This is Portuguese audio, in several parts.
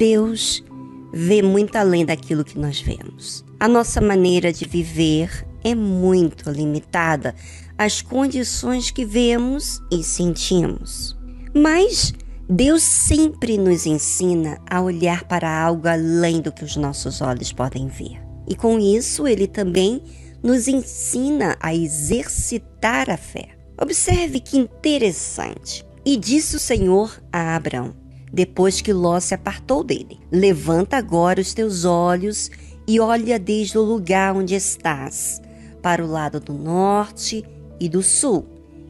Deus vê muito além daquilo que nós vemos. A nossa maneira de viver é muito limitada às condições que vemos e sentimos. Mas Deus sempre nos ensina a olhar para algo além do que os nossos olhos podem ver. E com isso, ele também nos ensina a exercitar a fé. Observe que interessante. E disse o Senhor a Abraão: depois que Ló se apartou dele. Levanta agora os teus olhos e olha desde o lugar onde estás, para o lado do norte e do sul,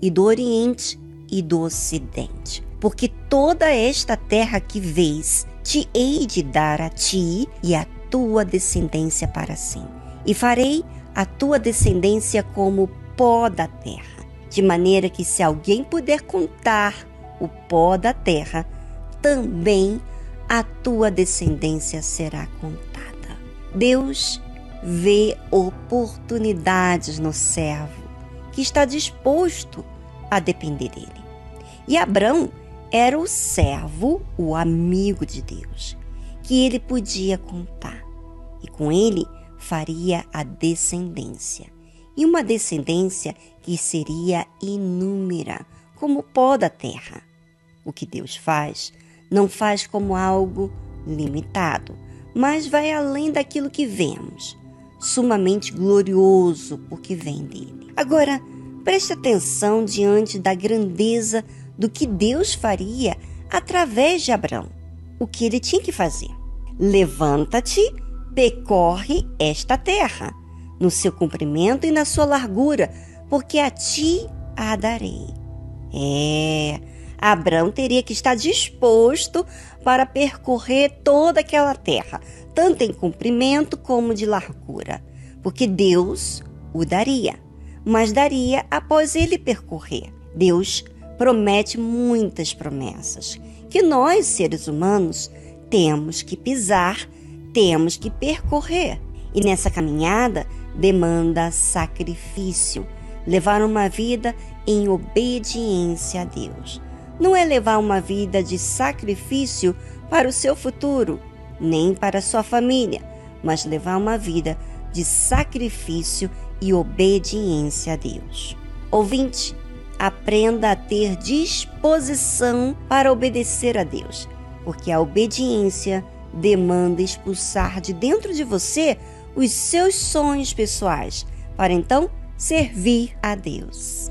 e do oriente e do ocidente. Porque toda esta terra que vês, te hei de dar a ti e a tua descendência para sempre. E farei a tua descendência como pó da terra, de maneira que se alguém puder contar o pó da terra, também a tua descendência será contada. Deus vê oportunidades no servo que está disposto a depender dele. E Abraão era o servo, o amigo de Deus, que ele podia contar. E com ele faria a descendência. E uma descendência que seria inúmera, como o pó da terra. O que Deus faz não faz como algo limitado, mas vai além daquilo que vemos, sumamente glorioso porque vem dele. Agora, preste atenção diante da grandeza do que Deus faria através de Abraão. O que ele tinha que fazer? Levanta-te, percorre esta terra, no seu comprimento e na sua largura, porque a ti a darei. É, Abraão teria que estar disposto para percorrer toda aquela terra, tanto em comprimento como de largura, porque Deus o daria, mas daria após ele percorrer. Deus promete muitas promessas que nós, seres humanos, temos que pisar, temos que percorrer. E nessa caminhada demanda sacrifício, levar uma vida em obediência a Deus não é levar uma vida de sacrifício para o seu futuro, nem para sua família, mas levar uma vida de sacrifício e obediência a Deus. Ouvinte, aprenda a ter disposição para obedecer a Deus, porque a obediência demanda expulsar de dentro de você os seus sonhos pessoais, para então servir a Deus.